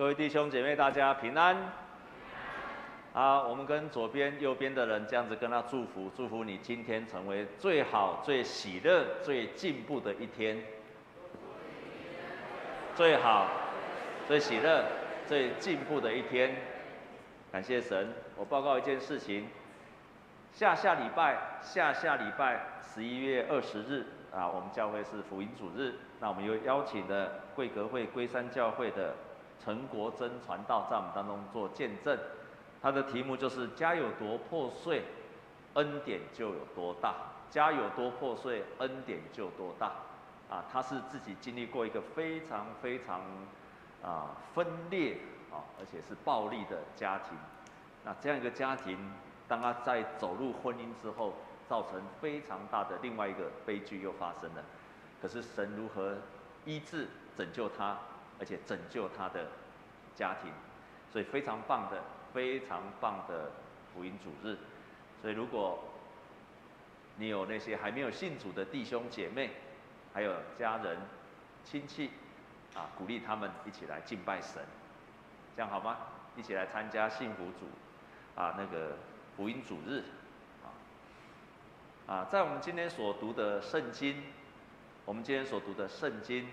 各位弟兄姐妹，大家平安。好，我们跟左边、右边的人这样子跟他祝福，祝福你今天成为最好、最喜乐、最进步的一天。最好、最喜乐、最进步的一天。感谢神。我报告一件事情：下下礼拜、下下礼拜十一月二十日啊，我们教会是福音主日。那我们又邀请了贵格会龟山教会的陈国珍传道在我们当中做见证。他的题目就是“家有多破碎，恩典就有多大；家有多破碎，恩典就多大。”啊，他是自己经历过一个非常非常啊分裂啊，而且是暴力的家庭。那这样一个家庭，当他在走入婚姻之后，造成非常大的另外一个悲剧又发生了。可是神如何医治、拯救他，而且拯救他的家庭，所以非常棒的。非常棒的福音主日，所以如果你有那些还没有信主的弟兄姐妹，还有家人、亲戚，啊，鼓励他们一起来敬拜神，这样好吗？一起来参加幸福主，啊，那个福音主日，啊，啊，在我们今天所读的圣经，我们今天所读的圣经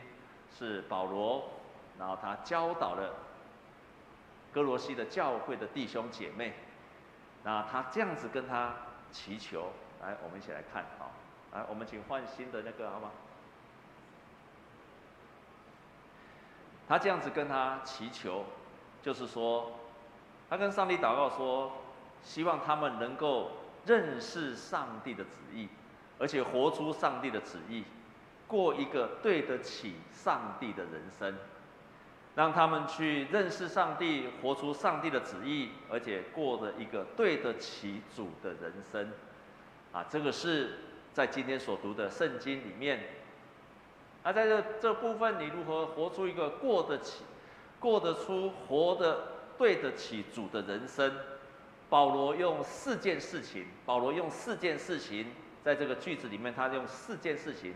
是保罗，然后他教导了。歌罗西的教会的弟兄姐妹，那他这样子跟他祈求，来，我们一起来看啊，来，我们请换新的那个好吗？他这样子跟他祈求，就是说，他跟上帝祷告说，希望他们能够认识上帝的旨意，而且活出上帝的旨意，过一个对得起上帝的人生。让他们去认识上帝，活出上帝的旨意，而且过的一个对得起主的人生，啊，这个是在今天所读的圣经里面。那在这这部分，你如何活出一个过得起、过得出、活得对得起主的人生？保罗用四件事情，保罗用四件事情，在这个句子里面，他用四件事情。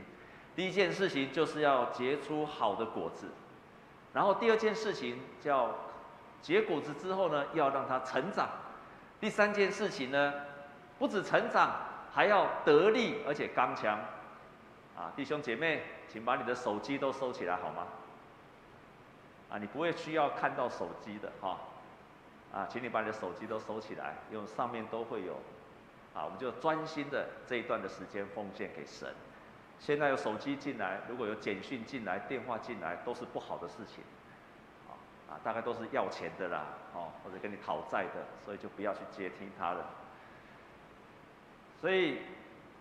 第一件事情就是要结出好的果子。然后第二件事情叫结果子之后呢，要让它成长。第三件事情呢，不止成长，还要得力而且刚强。啊，弟兄姐妹，请把你的手机都收起来好吗？啊，你不会需要看到手机的哈。啊，请你把你的手机都收起来，因为上面都会有。啊，我们就专心的这一段的时间奉献给神。现在有手机进来，如果有简讯进来、电话进来，都是不好的事情，啊，大概都是要钱的啦，哦，或者跟你讨债的，所以就不要去接听他了。所以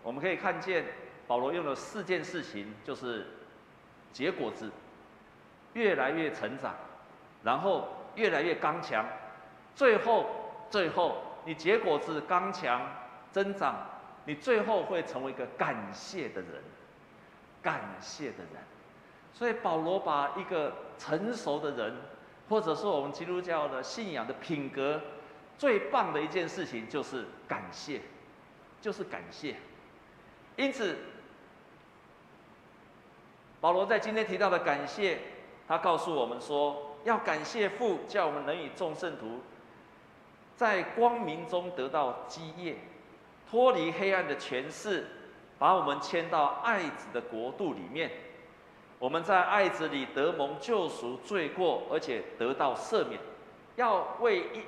我们可以看见保罗用了四件事情，就是结果子，越来越成长，然后越来越刚强，最后最后你结果子刚强增长，你最后会成为一个感谢的人。感谢的人，所以保罗把一个成熟的人，或者说我们基督教的信仰的品格，最棒的一件事情就是感谢，就是感谢。因此，保罗在今天提到的感谢，他告诉我们说，要感谢父，叫我们能与众圣徒在光明中得到基业，脱离黑暗的权势。把我们迁到爱子的国度里面，我们在爱子里得蒙救赎、罪过，而且得到赦免。要为一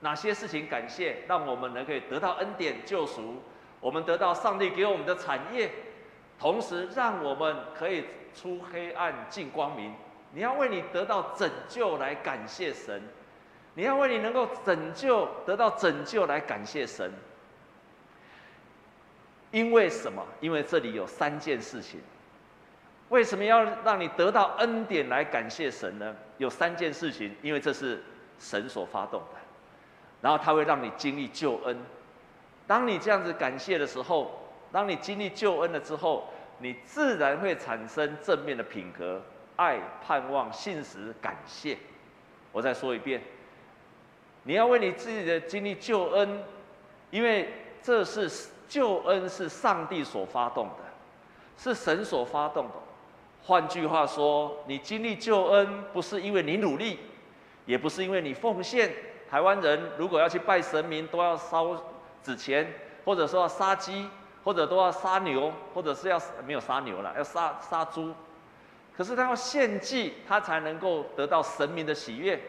哪些事情感谢？让我们能够得到恩典救赎，我们得到上帝给我们的产业，同时让我们可以出黑暗进光明。你要为你得到拯救来感谢神，你要为你能够拯救得到拯救来感谢神。因为什么？因为这里有三件事情。为什么要让你得到恩典来感谢神呢？有三件事情，因为这是神所发动的，然后他会让你经历救恩。当你这样子感谢的时候，当你经历救恩了之后，你自然会产生正面的品格：爱、盼望、信实、感谢。我再说一遍，你要为你自己的经历救恩，因为这是。救恩是上帝所发动的，是神所发动的。换句话说，你经历救恩不是因为你努力，也不是因为你奉献。台湾人如果要去拜神明，都要烧纸钱，或者说要杀鸡，或者都要杀牛，或者是要没有杀牛了，要杀杀猪。可是他要献祭，他才能够得到神明的喜悦。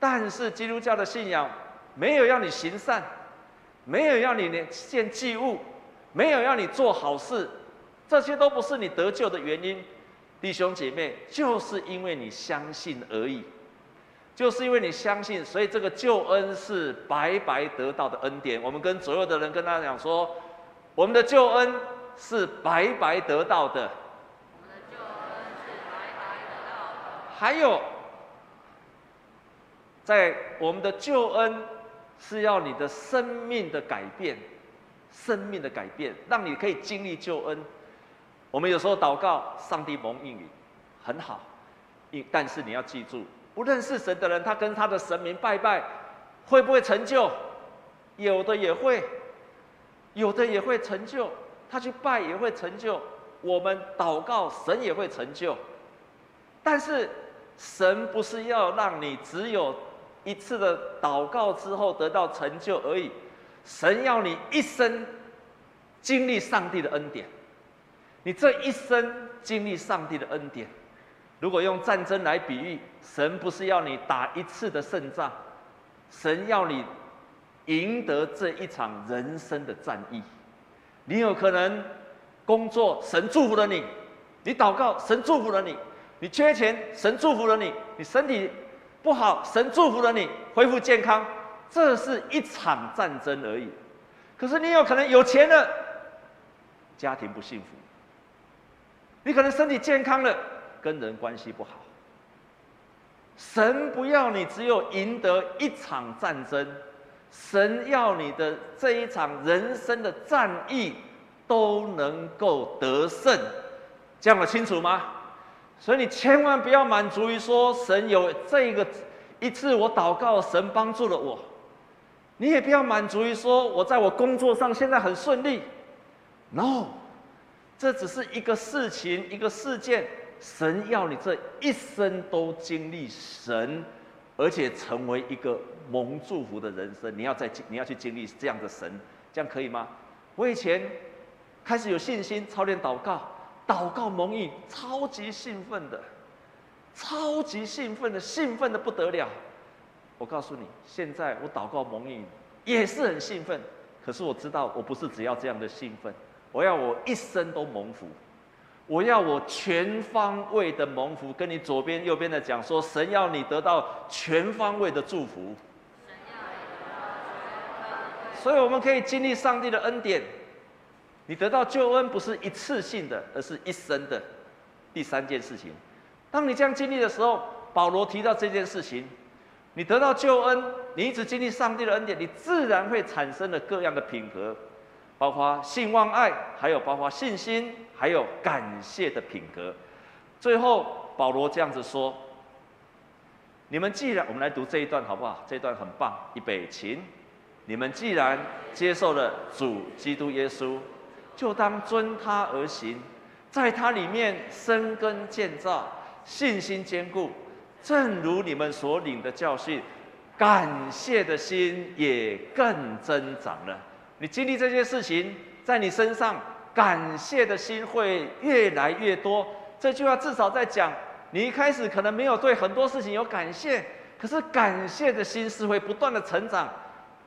但是基督教的信仰没有要你行善，没有要你献祭物，没有要你做好事，这些都不是你得救的原因。弟兄姐妹，就是因为你相信而已。就是因为你相信，所以这个救恩是白白得到的恩典。我们跟左右的人跟他讲说，我们的救恩是白白得到的。我们的救恩是白白得到的。还有，在我们的救恩是要你的生命的改变，生命的改变，让你可以经历救恩。我们有时候祷告，上帝蒙应允，很好，但是你要记住。不认识神的人，他跟他的神明拜拜，会不会成就？有的也会，有的也会成就。他去拜也会成就。我们祷告，神也会成就。但是，神不是要让你只有一次的祷告之后得到成就而已，神要你一生经历上帝的恩典。你这一生经历上帝的恩典。如果用战争来比喻，神不是要你打一次的胜仗，神要你赢得这一场人生的战役。你有可能工作，神祝福了你；你祷告，神祝福了你；你缺钱，神祝福了你；你身体不好，神祝福了你，恢复健康。这是一场战争而已。可是你有可能有钱了，家庭不幸福；你可能身体健康了。跟人关系不好，神不要你只有赢得一场战争，神要你的这一场人生的战役都能够得胜，这样我清楚吗？所以你千万不要满足于说神有这个一次我祷告，神帮助了我，你也不要满足于说我在我工作上现在很顺利，no，这只是一个事情，一个事件。神要你这一生都经历神，而且成为一个蒙祝福的人生。你要在你要去经历这样的神，这样可以吗？我以前开始有信心操练祷告，祷告蒙应，超级兴奋的，超级兴奋的，兴奋的不得了。我告诉你，现在我祷告蒙应也是很兴奋，可是我知道我不是只要这样的兴奋，我要我一生都蒙福。我要我全方位的蒙福，跟你左边右边的讲说，神要你得到全方位的祝福。所以我们可以经历上帝的恩典。你得到救恩不是一次性的，而是一生的。第三件事情，当你这样经历的时候，保罗提到这件事情，你得到救恩，你一直经历上帝的恩典，你自然会产生了各样的品格。包括信望爱，还有包括信心，还有感谢的品格。最后，保罗这样子说：“你们既然……我们来读这一段好不好？这一段很棒，预备起。你们既然接受了主基督耶稣，就当遵他而行，在他里面生根建造，信心坚固，正如你们所领的教训，感谢的心也更增长了。”你经历这些事情，在你身上感谢的心会越来越多。这句话至少在讲，你一开始可能没有对很多事情有感谢，可是感谢的心是会不断的成长，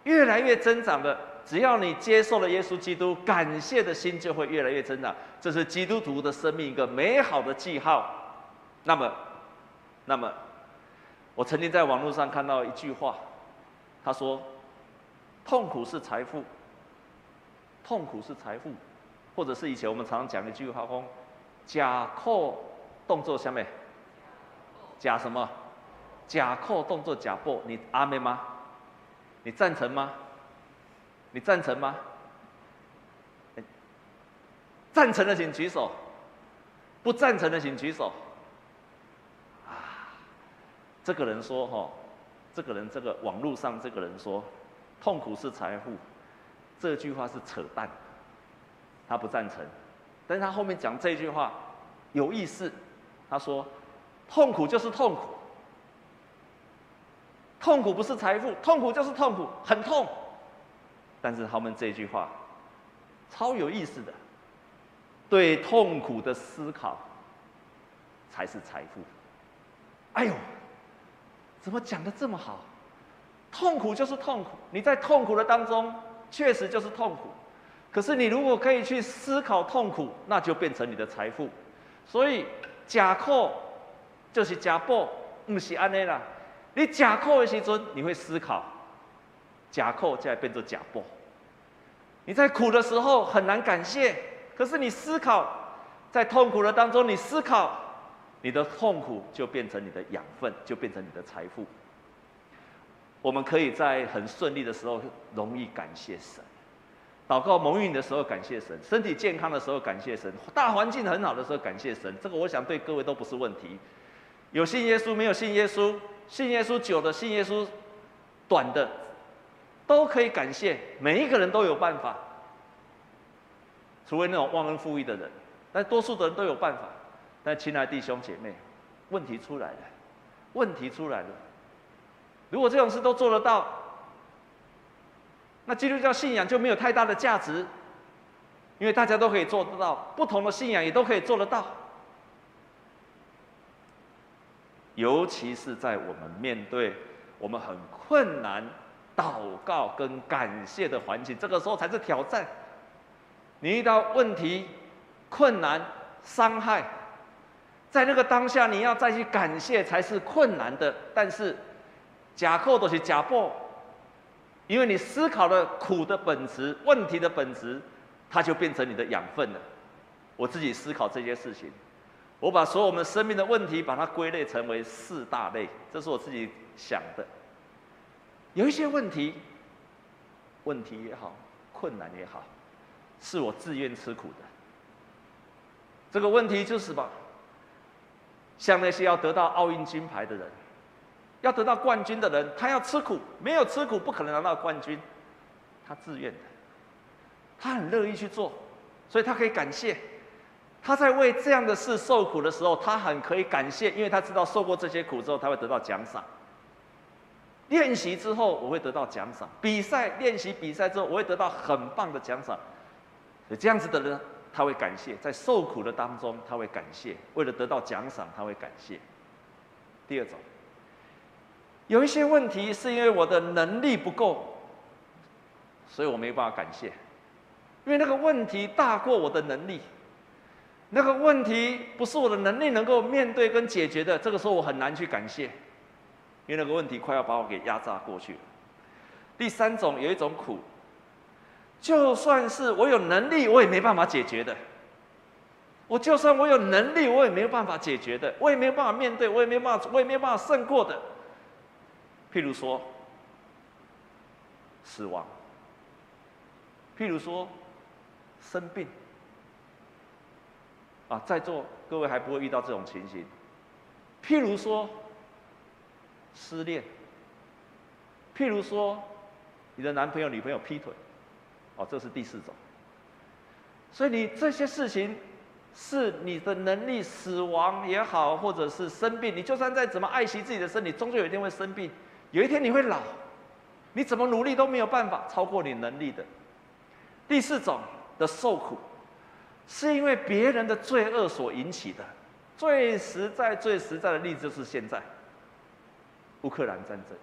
越来越增长的。只要你接受了耶稣基督，感谢的心就会越来越增长。这是基督徒的生命一个美好的记号。那么，那么，我曾经在网络上看到一句话，他说：“痛苦是财富。”痛苦是财富，或者是以前我们常常讲一句话说：“假扣动作下面，假什么？假扣动作假破。”你阿妹吗？你赞成吗？你赞成吗？赞成的请举手，不赞成的请举手。啊，这个人说：“哈，这个人这个网络上这个人说，痛苦是财富。”这句话是扯淡，他不赞成。但是他后面讲这句话有意思，他说：“痛苦就是痛苦，痛苦不是财富，痛苦就是痛苦，很痛。但是他们这句话超有意思的，对痛苦的思考才是财富。哎呦，怎么讲得这么好？痛苦就是痛苦，你在痛苦的当中确实就是痛苦。可是你如果可以去思考痛苦，那就变成你的财富。所以假苦就是假报，不是安尼啦。你假苦的时阵，你会思考，假苦才会变成假报。你在苦的时候很难感谢，可是你思考，在痛苦的当中，你思考，你的痛苦就变成你的养分，就变成你的财富。我们可以在很顺利的时候容易感谢神，祷告蒙应的时候感谢神，身体健康的时候感谢神，大环境很好的时候感谢神。这个我想对各位都不是问题。有信耶稣没有信耶稣，信耶稣久的，信耶稣短的。都可以感谢，每一个人都有办法，除非那种忘恩负义的人，但多数的人都有办法。但亲爱的弟兄姐妹，问题出来了，问题出来了。如果这种事都做得到，那基督教信仰就没有太大的价值，因为大家都可以做得到，不同的信仰也都可以做得到。尤其是在我们面对我们很困难。祷告跟感谢的环境，这个时候才是挑战。你遇到问题、困难、伤害，在那个当下，你要再去感谢才是困难的。但是假扣都是假破，因为你思考了苦的本质、问题的本质，它就变成你的养分了。我自己思考这些事情，我把所有我们生命的问题，把它归类成为四大类，这是我自己想的。有一些问题，问题也好，困难也好，是我自愿吃苦的。这个问题就是吧，像那些要得到奥运金牌的人，要得到冠军的人，他要吃苦，没有吃苦不可能拿到冠军，他自愿的，他很乐意去做，所以他可以感谢。他在为这样的事受苦的时候，他很可以感谢，因为他知道受过这些苦之后，他会得到奖赏。练习之后，我会得到奖赏；比赛练习比赛之后，我会得到很棒的奖赏。这样子的人，他会感谢，在受苦的当中，他会感谢；为了得到奖赏，他会感谢。第二种，有一些问题是因为我的能力不够，所以我没办法感谢，因为那个问题大过我的能力，那个问题不是我的能力能够面对跟解决的，这个时候我很难去感谢。因为那个问题快要把我给压榨过去了。第三种，有一种苦，就算是我有能力，我也没办法解决的。我就算我有能力，我也没有办法解决的，我也没有办法面对，我也没有办法，我也没有办法胜过的。譬如说，死亡；譬如说，生病。啊，在座各位还不会遇到这种情形。譬如说。失恋，譬如说，你的男朋友、女朋友劈腿，哦，这是第四种。所以你这些事情，是你的能力，死亡也好，或者是生病，你就算再怎么爱惜自己的身体，终究有一天会生病，有一天你会老，你怎么努力都没有办法超过你能力的。第四种的受苦，是因为别人的罪恶所引起的。最实在、最实在的例子就是现在。乌克兰战争，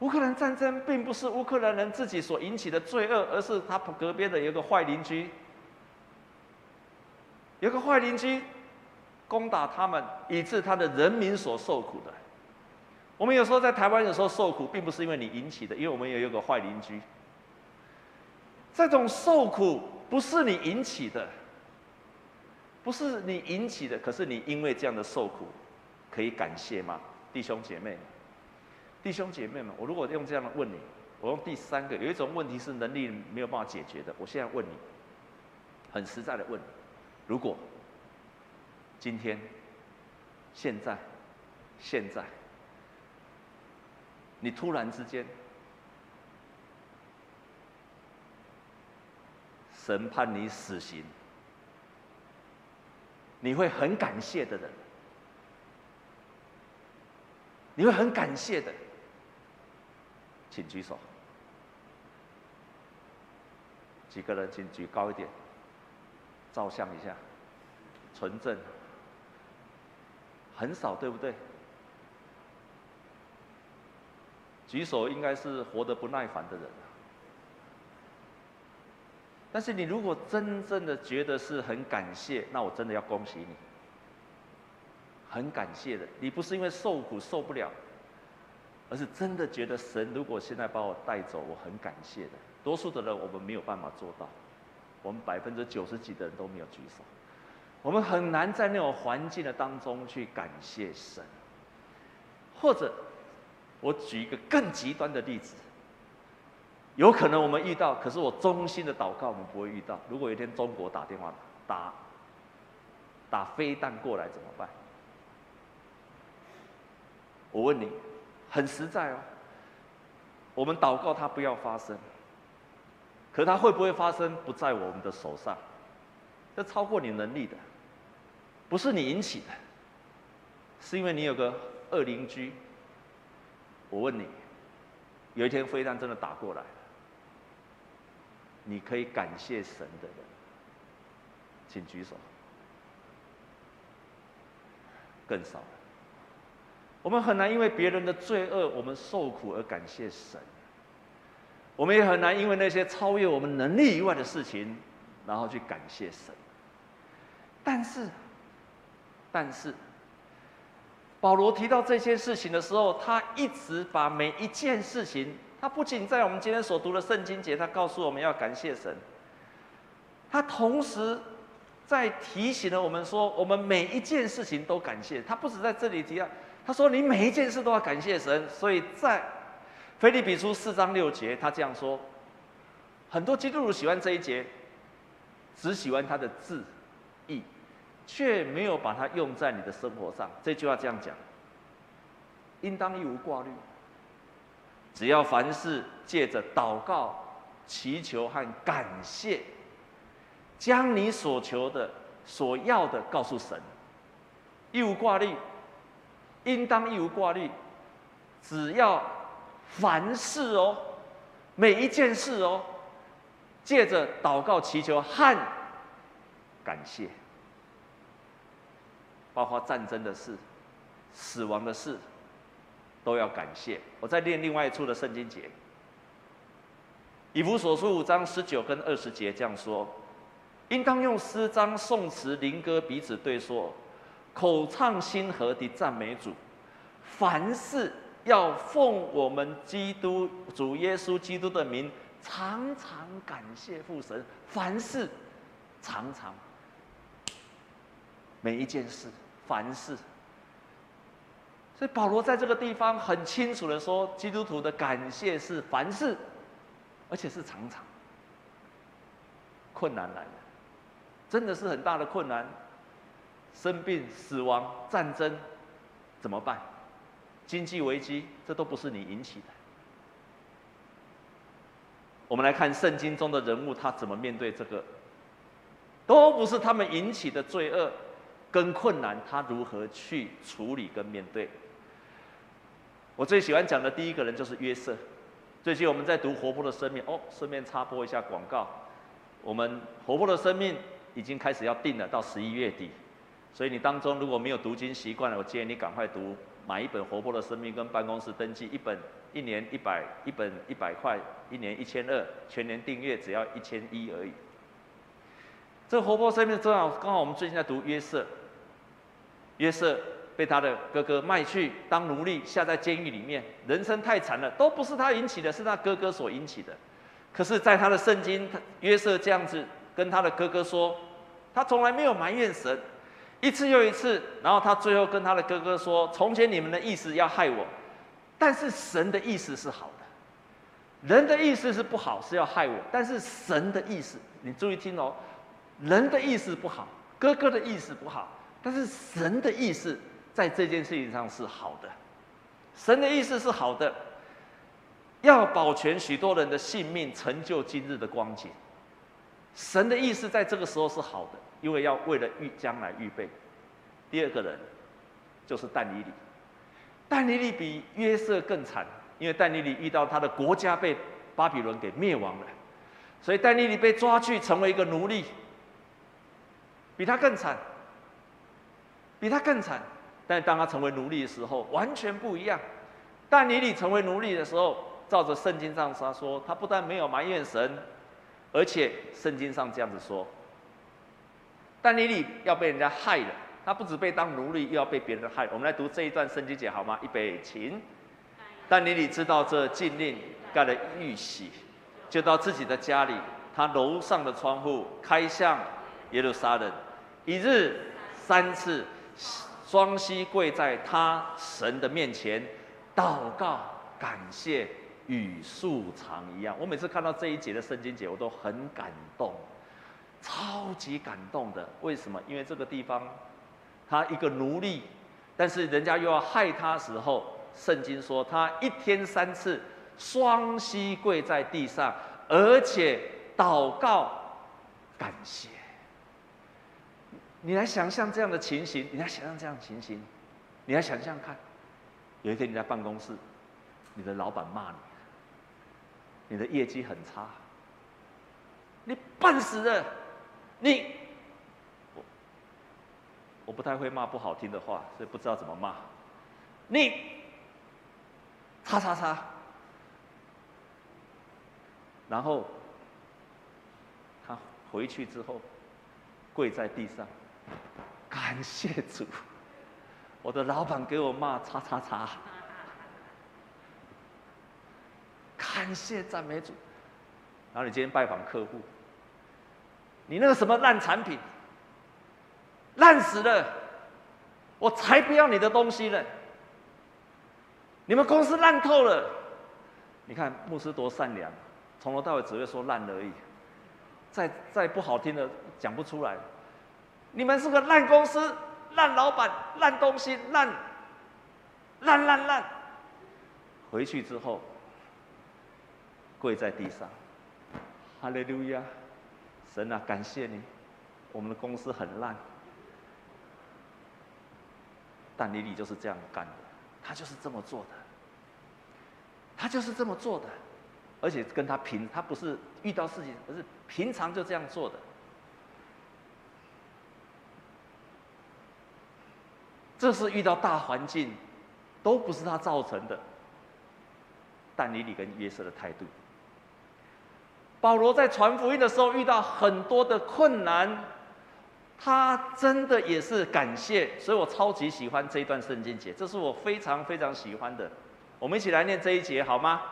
乌克兰战争并不是乌克兰人自己所引起的罪恶，而是他隔壁的有个坏邻居，有个坏邻居攻打他们，以致他的人民所受苦的。我们有时候在台湾有时候受苦，并不是因为你引起的，因为我们也有个坏邻居。这种受苦不是你引起的，不是你引起的，可是你因为这样的受苦，可以感谢吗？弟兄姐妹，弟兄姐妹们，我如果用这样的问你，我用第三个，有一种问题是能力没有办法解决的。我现在问你，很实在的问你，如果今天、现在、现在，你突然之间，审判你死刑，你会很感谢的人。你会很感谢的，请举手。几个人，请举高一点，照相一下，纯正。很少，对不对？举手应该是活得不耐烦的人。但是你如果真正的觉得是很感谢，那我真的要恭喜你。很感谢的，你不是因为受苦受不了，而是真的觉得神如果现在把我带走，我很感谢的。多数的人我们没有办法做到，我们百分之九十几的人都没有举手。我们很难在那种环境的当中去感谢神，或者我举一个更极端的例子，有可能我们遇到，可是我衷心的祷告，我们不会遇到。如果有一天中国打电话打打飞弹过来怎么办？我问你，很实在哦，我们祷告它不要发生，可它会不会发生不在我们的手上，这超过你能力的。不是你引起的，是因为你有个恶邻居。我问你，有一天飞弹真的打过来，你可以感谢神的人，请举手。更少了。我们很难因为别人的罪恶，我们受苦而感谢神。我们也很难因为那些超越我们能力以外的事情，然后去感谢神。但是。但是，保罗提到这些事情的时候，他一直把每一件事情，他不仅在我们今天所读的圣经节，他告诉我们要感谢神，他同时在提醒了我们说，我们每一件事情都感谢。他不止在这里提到，他说你每一件事都要感谢神。所以在腓立比书四章六节，他这样说，很多基督徒喜欢这一节，只喜欢他的字义。却没有把它用在你的生活上。这句话这样讲：应当一无挂虑，只要凡事借着祷告、祈求和感谢，将你所求的、所要的告诉神。一无挂虑，应当一无挂虑，只要凡事哦，每一件事哦，借着祷告、祈求和感谢。包括战争的事、死亡的事，都要感谢。我再念另外一处的圣经节，以弗所书五章十九跟二十节这样说：应当用诗章、颂词、灵歌彼此对说，口唱心和的赞美主。凡事要奉我们基督主耶稣基督的名，常常感谢父神。凡事，常常，每一件事。凡事，所以保罗在这个地方很清楚的说，基督徒的感谢是凡事，而且是常常。困难来了，真的是很大的困难，生病、死亡、战争，怎么办？经济危机，这都不是你引起的。我们来看圣经中的人物，他怎么面对这个，都不是他们引起的罪恶。跟困难，他如何去处理跟面对？我最喜欢讲的第一个人就是约瑟。最近我们在读《活泼的生命》，哦，顺便插播一下广告。我们《活泼的生命》已经开始要订了，到十一月底。所以你当中如果没有读经习惯了，我建议你赶快读，买一本《活泼的生命》跟办公室登记一本，一年一百，一本一百块，一年一千二，全年订阅只要一千一而已。这《活泼生命》正好刚好我们最近在读约瑟。约瑟被他的哥哥卖去当奴隶，下在监狱里面，人生太惨了，都不是他引起的，是他哥哥所引起的。可是，在他的圣经，约瑟这样子跟他的哥哥说，他从来没有埋怨神，一次又一次。然后他最后跟他的哥哥说：“从前你们的意思要害我，但是神的意思是好的。人的意思是不好，是要害我，但是神的意思，你注意听哦，人的意思不好，哥哥的意思不好。”但是神的意思在这件事情上是好的，神的意思是好的，要保全许多人的性命，成就今日的光景。神的意思在这个时候是好的，因为要为了预将来预备。第二个人就是但以理，但以理比约瑟更惨，因为但尼里遇到他的国家被巴比伦给灭亡了，所以但尼里被抓去成为一个奴隶，比他更惨，比他更惨。但当他成为奴隶的时候，完全不一样。但尼里成为奴隶的时候，照着圣经上他说，他不但没有埋怨神，而且圣经上这样子说，但尼里要被人家害了，他不止被当奴隶，又要被别人害。我们来读这一段圣经节好吗？预备，请。但尼里知道这禁令盖了玉玺，就到自己的家里，他楼上的窗户开向耶路撒冷，一日三次，双膝跪在他神的面前，祷告感谢，与素常一样。我每次看到这一节的圣经节，我都很感动，超级感动的。为什么？因为这个地方，他一个奴隶，但是人家又要害他时候。圣经说，他一天三次双膝跪在地上，而且祷告感谢。你来想象这样的情形，你来想象这样的情形，你来想象看，有一天你在办公室，你的老板骂你，你的业绩很差，你笨死了，你，我，我不太会骂不好听的话，所以不知道怎么骂，你。叉叉叉，然后他回去之后跪在地上，感谢主，我的老板给我骂叉叉叉，感谢赞美主。然后你今天拜访客户，你那个什么烂产品，烂死了，我才不要你的东西呢。你们公司烂透了！你看牧师多善良，从头到尾只会说烂而已，再再不好听的讲不出来。你们是个烂公司、烂老板、烂东西、烂烂烂烂。回去之后跪在地上，哈利路亚！神啊，感谢你，我们的公司很烂，但李李就是这样干的。他就是这么做的，他就是这么做的，而且跟他平，他不是遇到事情，而是平常就这样做的。这是遇到大环境，都不是他造成的。但李李跟约瑟的态度，保罗在传福音的时候遇到很多的困难。他真的也是感谢，所以我超级喜欢这一段圣经节，这是我非常非常喜欢的。我们一起来念这一节好吗？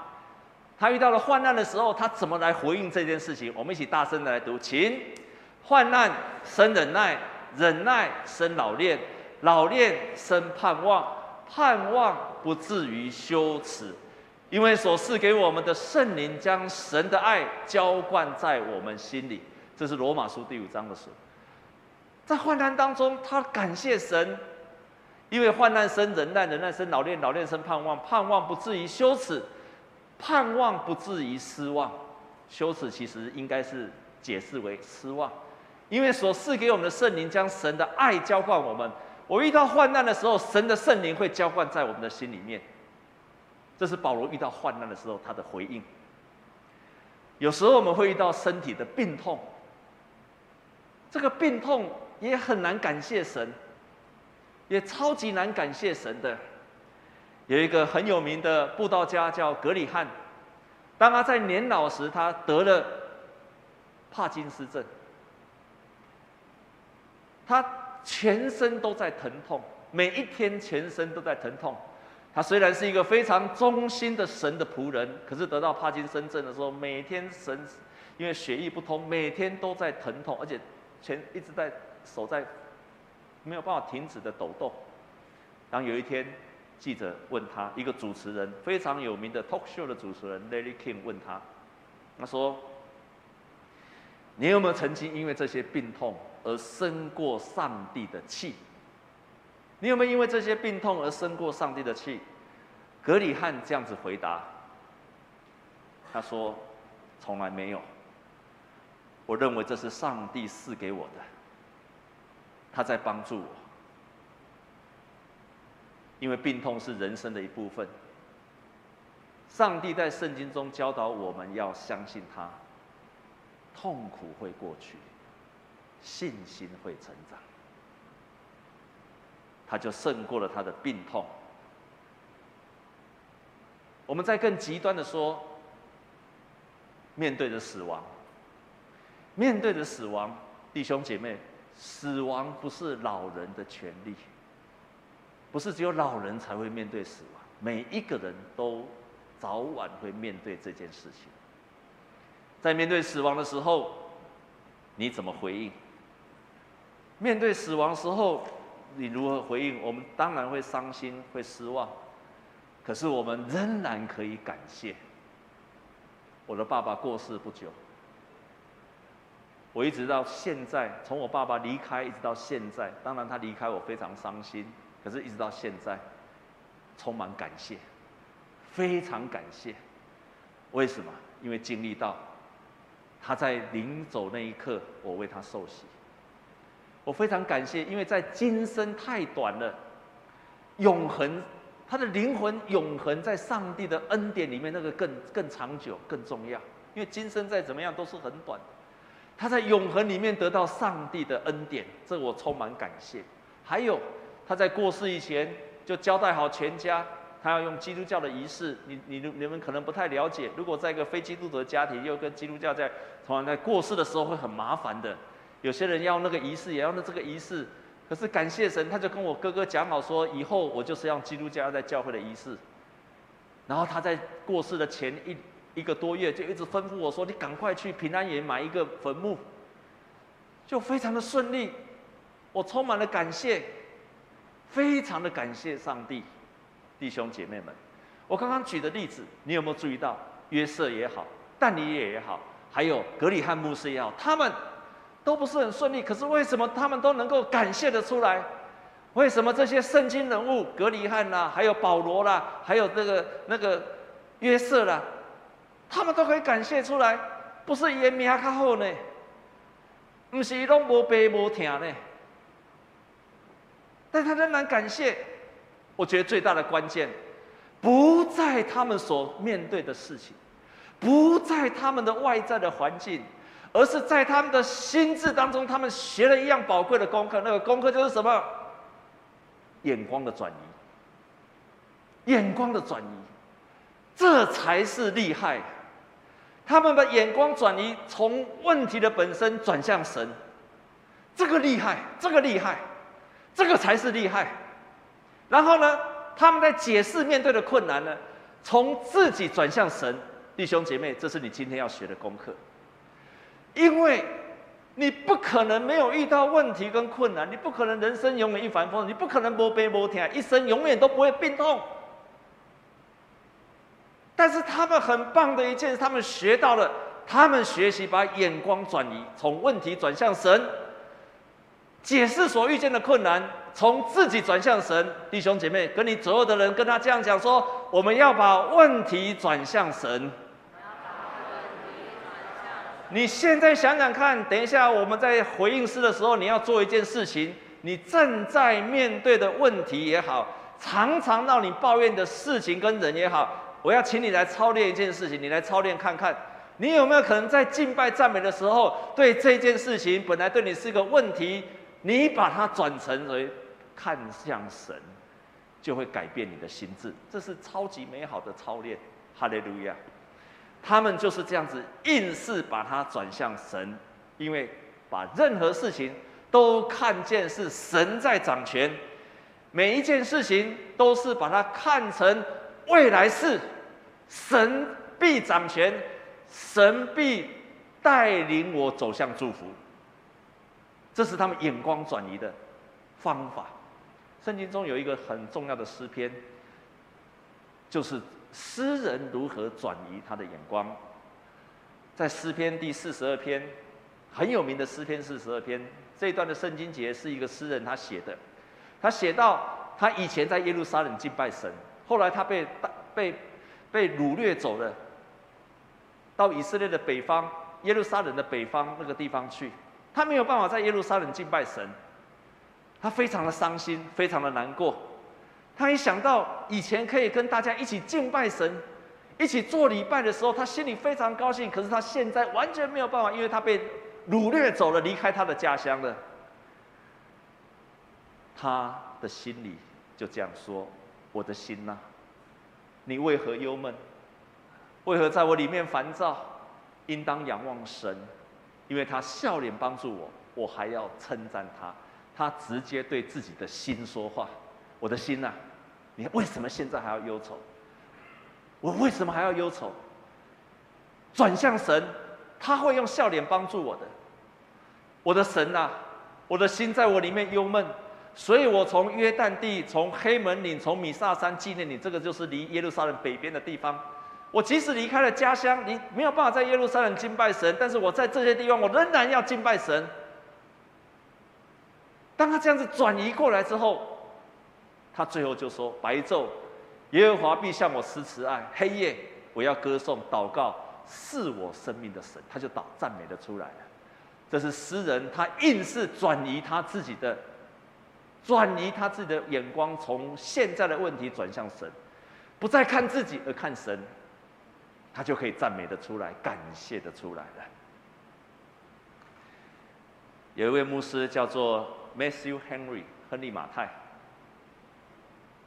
他遇到了患难的时候，他怎么来回应这件事情？我们一起大声的来读，请：患难生忍耐，忍耐生老练，老练生盼望，盼望不至于羞耻，因为所赐给我们的圣灵将神的爱浇灌在我们心里。这是罗马书第五章的书。在患难当中，他感谢神，因为患难生忍耐，忍耐生老练，老练生盼望，盼望不至于羞耻，盼望不至于失望。羞耻其实应该是解释为失望，因为所赐给我们的圣灵将神的爱浇灌我们。我遇到患难的时候，神的圣灵会浇灌在我们的心里面。这是保罗遇到患难的时候他的回应。有时候我们会遇到身体的病痛，这个病痛。也很难感谢神，也超级难感谢神的。有一个很有名的布道家叫格里翰，当他在年老时，他得了帕金斯症，他全身都在疼痛，每一天全身都在疼痛。他虽然是一个非常忠心的神的仆人，可是得到帕金森症的时候，每天神因为血液不通，每天都在疼痛，而且全一直在。手在没有办法停止的抖动。然后有一天，记者问他，一个主持人非常有名的 talk show 的主持人 Larry King 问他，他说：“你有没有曾经因为这些病痛而生过上帝的气？你有没有因为这些病痛而生过上帝的气？”格里翰这样子回答，他说：“从来没有。我认为这是上帝赐给我的。”他在帮助我，因为病痛是人生的一部分。上帝在圣经中教导我们要相信他，痛苦会过去，信心会成长。他就胜过了他的病痛。我们再更极端的说，面对着死亡，面对着死亡，弟兄姐妹，死亡不是老人的权利，不是只有老人才会面对死亡，每一个人都早晚会面对这件事情。在面对死亡的时候，你怎么回应？面对死亡时候，你如何回应？我们当然会伤心，会失望。可是我们仍然可以感谢。我的爸爸过世不久，我一直到现在，从我爸爸离开一直到现在，当然他离开我非常伤心，可是一直到现在，充满感谢，非常感谢。为什么？因为经历到他在临走那一刻，我为他受洗。我非常感谢，因为在今生太短了，永恒。他的灵魂永恒在上帝的恩典里面，那个更更长久、更重要。因为今生再怎么样都是很短，他在永恒里面得到上帝的恩典，这我充满感谢。还有他在过世以前就交代好全家，他要用基督教的仪式。你你你们可能不太了解，如果在一个非基督徒的家庭，又跟基督教在同样在过世的时候会很麻烦的。有些人要那个仪式，也要那这个仪式。可是感谢神，他就跟我哥哥讲好说，以后我就是要基督教在教会的仪式。然后他在过世的前一一个多月，就一直吩咐我说：“你赶快去平安园买一个坟墓。”就非常的顺利，我充满了感谢，非常的感谢上帝，弟兄姐妹们。我刚刚举的例子，你有没有注意到？约瑟也好，但以理也好，还有格里汉牧师也好，他们。都不是很顺利，可是为什么他们都能够感谢得出来？为什么这些圣经人物，格里翰啦，还有保罗啦，还有那个那个约瑟啦，他们都可以感谢出来？不是伊命较好呢？不是伊拢无病无痛呢？但他仍然感谢。我觉得最大的关键，不在他们所面对的事情，不在他们的外在的环境。而是在他们的心智当中，他们学了一样宝贵的功课。那个功课就是什么？眼光的转移。眼光的转移，这才是厉害。他们把眼光转移，从问题的本身转向神。这个厉害，这个厉害，这个才是厉害。然后呢，他们在解释面对的困难呢，从自己转向神。弟兄姐妹，这是你今天要学的功课。因为你不可能没有遇到问题跟困难，你不可能人生永远一帆风顺，你不可能无病无痛，一生永远都不会病痛。但是他们很棒的一件事，他们学到了，他们学习把眼光转移，从问题转向神，解释所遇见的困难，从自己转向神。弟兄姐妹，跟你左右的人跟他这样讲说：我们要把问题转向神。你现在想想看，等一下我们在回应诗的时候，你要做一件事情。你正在面对的问题也好，常常让你抱怨的事情跟人也好，我要请你来操练一件事情，你来操练看看，你有没有可能在敬拜赞美的时候，对这件事情本来对你是一个问题，你把它转成为看向神，就会改变你的心智。这是超级美好的操练。哈利路亚。他们就是这样子，硬是把它转向神，因为把任何事情都看见是神在掌权，每一件事情都是把它看成未来式，神必掌权，神必带领我走向祝福，这是他们眼光转移的方法。圣经中有一个很重要的诗篇，就是。诗人如何转移他的眼光？在诗篇第四十二篇，很有名的诗篇四十二篇，这一段的圣经节是一个诗人他写的。他写到他以前在耶路撒冷敬拜神，后来他被被被掳掠走了，到以色列的北方，耶路撒冷的北方那个地方去，他没有办法在耶路撒冷敬拜神，他非常的伤心，非常的难过。他一想到以前可以跟大家一起敬拜神，一起做礼拜的时候，他心里非常高兴。可是他现在完全没有办法，因为他被掳掠走了，离开他的家乡了。他的心里就这样说：“我的心呐、你为何忧闷？为何在我里面烦躁？应当仰望神，因为他笑脸帮助我，我还要称赞他。他直接对自己的心说话：我的心呐、你为什么现在还要忧愁？我为什么还要忧愁？转向神，他会用笑脸帮助我的。我的神呐、啊，我的心在我里面忧闷。”所以我从约旦地、从黑门岭、从米萨山纪念你，这个就是离耶路撒冷北边的地方。我即使离开了家乡，你没有办法在耶路撒冷敬拜神，但是我在这些地方，我仍然要敬拜神。当他这样子转移过来之后，他最后就说：“白昼，耶和华必向我施慈爱；黑夜，我要歌颂、祷告，是我生命的神。”他就祷赞美的出来了。这是诗人，他硬是转移他自己的。转移他自己的眼光，从现在的问题转向神，不再看自己而看神，他就可以赞美的出来，感谢的出来了。有一位牧师叫做 Matthew Henry 亨利马太，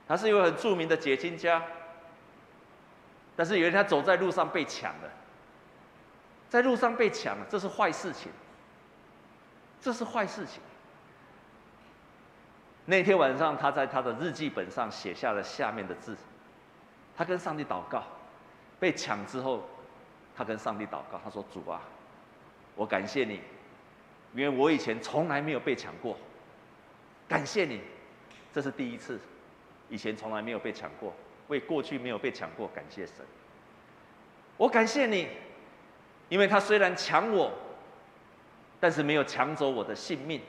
他是一位很著名的解经家，但是有一天他走在路上被抢了，在路上被抢了，这是坏事情，这是坏事情。那天晚上，他在他的日记本上写下了下面的字。他跟上帝祷告，被抢之后，他跟上帝祷告，他说：“主啊，我感谢你，因为我以前从来没有被抢过。感谢你，这是第一次，以前从来没有被抢过，为过去没有被抢过感谢神。我感谢你，因为他虽然抢我，但是没有抢走我的性命。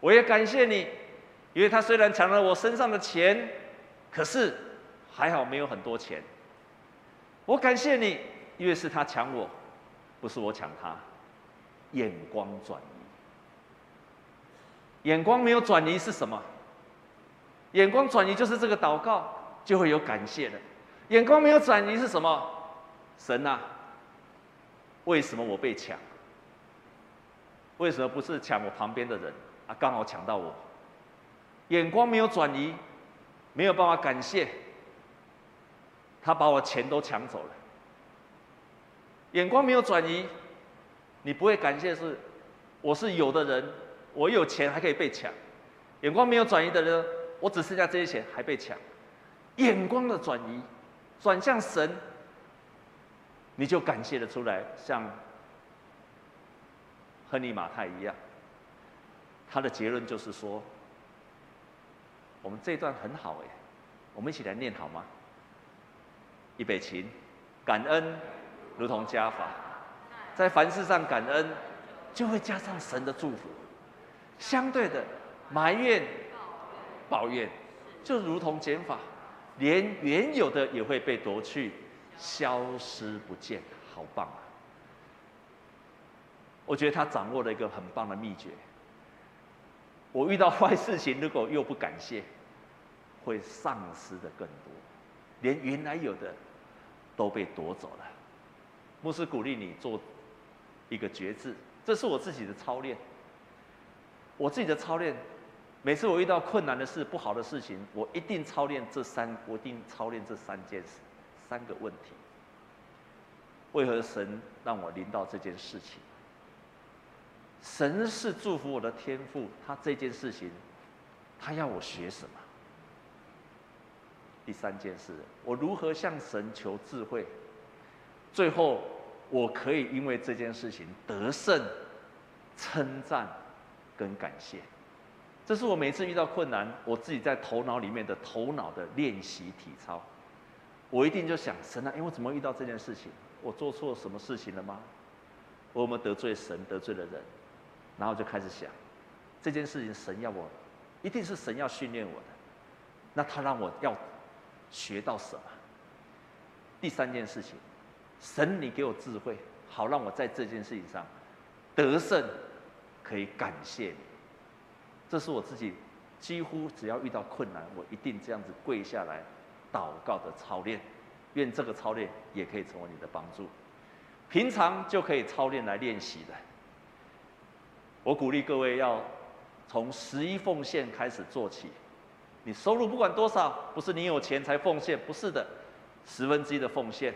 我也感谢你。”因为他虽然抢了我身上的钱，可是还好没有很多钱。我感谢你，因为是他抢我，不是我抢他。眼光转移，眼光没有转移是什么？眼光转移就是这个祷告就会有感谢的。眼光没有转移是什么？神啊，为什么我被抢？为什么不是抢我旁边的人啊？刚好抢到我。眼光没有转移，没有办法感谢，他把我钱都抢走了。眼光没有转移，你不会感谢是，我是有的人，我有钱还可以被抢。眼光没有转移的人，我只剩下这些钱还被抢。眼光的转移，转向神，你就感谢的出来，像亨利马太一样，他的结论就是说。我们这一段很好哎，我们一起来念好吗？预备起，感恩如同加法，在凡事上感恩，就会加上神的祝福。相对的，埋怨、抱怨，就如同减法，连原有的也会被夺去，消失不见。好棒啊！我觉得他掌握了一个很棒的秘诀。我遇到坏事情，如果又不感谢，会丧失的更多，连原来有的都被夺走了。牧师鼓励你做一个决志，这是我自己的操练。我自己的操练，每次我遇到困难的事、不好的事情，我一定操练这三，我一定操练这三件事、三个问题。为何神让我临到这件事情？神是祝福我的天赋，他这件事情，他要我学什么？第三件事，我如何向神求智慧？最后，我可以因为这件事情得胜、称赞跟感谢。这是我每次遇到困难，我自己在头脑里面的头脑的练习体操。我一定就想神啊，因为我怎么遇到这件事情？我做错什么事情了吗？我有没有得罪神、得罪了人？然后就开始想，这件事情神要我，一定是神要训练我的。那他让我要学到什么？第三件事情，神你给我智慧，好让我在这件事情上得胜，可以感谢你。这是我自己几乎只要遇到困难，我一定这样子跪下来祷告的操练。愿这个操练也可以成为你的帮助。平常就可以操练来练习的。我鼓励各位要从十一奉献开始做起。你收入不管多少，不是你有钱才奉献，不是的，十分之一的奉献，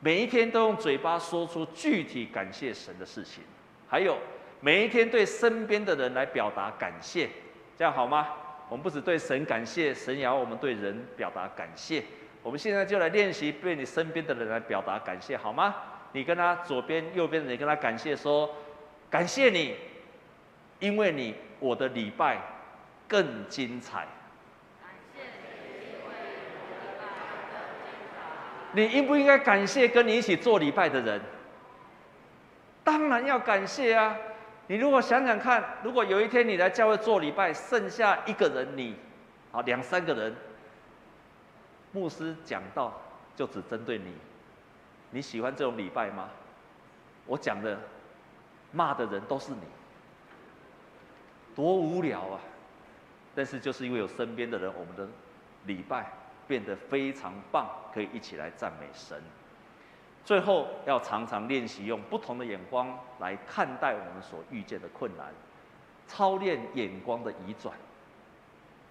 每一天都用嘴巴说出具体感谢神的事情，还有每一天对身边的人来表达感谢，这样好吗？我们不只对神感谢，神也要我们对人表达感谢。我们现在就来练习对你身边的人来表达感谢，好吗？你跟他左边、右边的人跟他感谢说，感谢你，因为你我的礼拜更精彩。你应不应该感谢跟你一起做礼拜的人？当然要感谢啊！你如果想想看，如果有一天你来教会做礼拜，剩下一个人你，啊两三个人，牧师讲到就只针对你，你喜欢这种礼拜吗？我讲的骂的人都是你，多无聊啊！但是就是因为有身边的人，我们的礼拜。变得非常棒，可以一起来赞美神。最后要常常练习用不同的眼光来看待我们所遇见的困难，操练眼光的移转，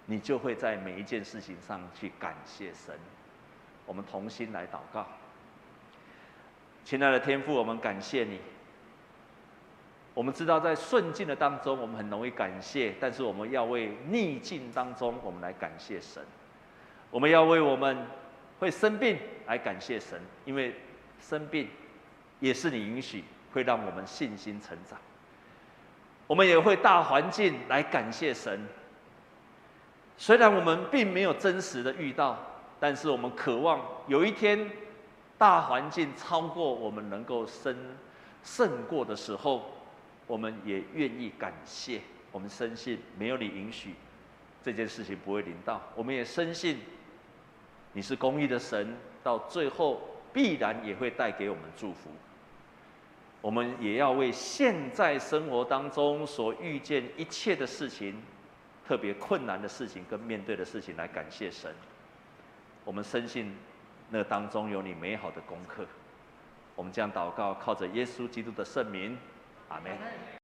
你就会在每一件事情上去感谢神。我们同心来祷告，亲爱的天父，我们感谢你。我们知道在顺境的当中，我们很容易感谢，但是我们要为逆境当中，我们来感谢神。我们要为我们会生病来感谢神，因为生病也是你允许，会让我们信心成长。我们也会大环境来感谢神，虽然我们并没有真实的遇到，但是我们渴望有一天大环境超过我们能够胜胜过的时候，我们也愿意感谢。我们深信没有你允许这件事情不会临到，我们也深信。你是公义的神，到最后必然也会带给我们祝福。我们也要为现在生活当中所遇见一切的事情，特别困难的事情跟面对的事情来感谢神。我们深信那当中有你美好的功课。我们将祷告，靠着耶稣基督的圣名，阿门。